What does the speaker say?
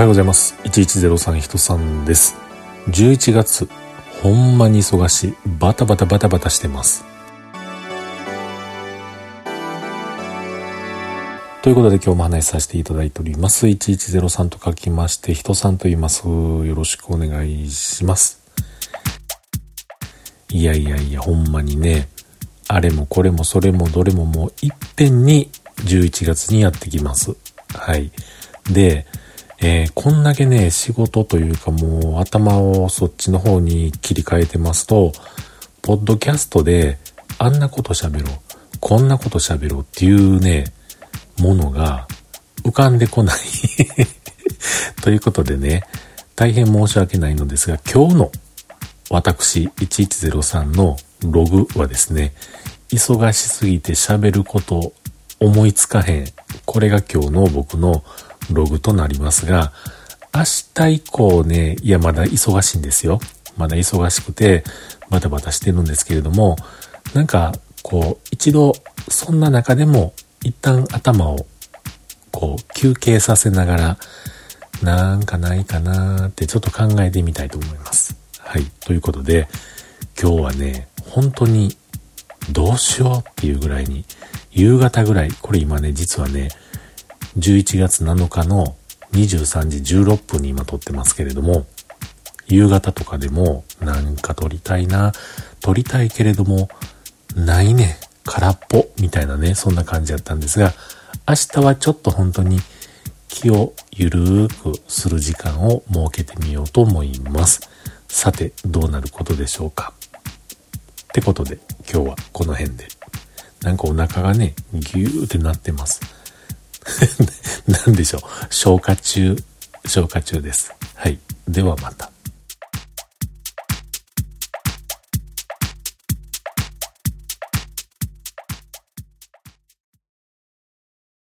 はようございます。1103人さんです。11月、ほんまに忙しい。バタバタバタバタしてます。ということで今日も話させていただいております。1103と書きまして、人さんと言います。よろしくお願いします。いやいやいや、ほんまにね、あれもこれもそれもどれももういっぺんに11月にやってきます。はい。で、えー、こんだけね、仕事というかもう頭をそっちの方に切り替えてますと、ポッドキャストであんなこと喋ろう、こんなこと喋ろうっていうね、ものが浮かんでこない ということでね、大変申し訳ないのですが、今日の私1103のログはですね、忙しすぎて喋ること思いつかへん。これが今日の僕のログとなりますが、明日以降ね、いやまだ忙しいんですよ。まだ忙しくてバタバタしてるんですけれども、なんかこう一度そんな中でも一旦頭をこう休憩させながらなんかないかなーってちょっと考えてみたいと思います。はい。ということで今日はね、本当にどうしようっていうぐらいに夕方ぐらい、これ今ね、実はね、11月7日の23時16分に今撮ってますけれども、夕方とかでもなんか撮りたいな、撮りたいけれども、ないね、空っぽ、みたいなね、そんな感じだったんですが、明日はちょっと本当に気をゆるーくする時間を設けてみようと思います。さて、どうなることでしょうか。ってことで、今日はこの辺で。なんかお腹がね、ぎゅーってなってます。何でしょう。消化中、消化中です。はい。ではまた。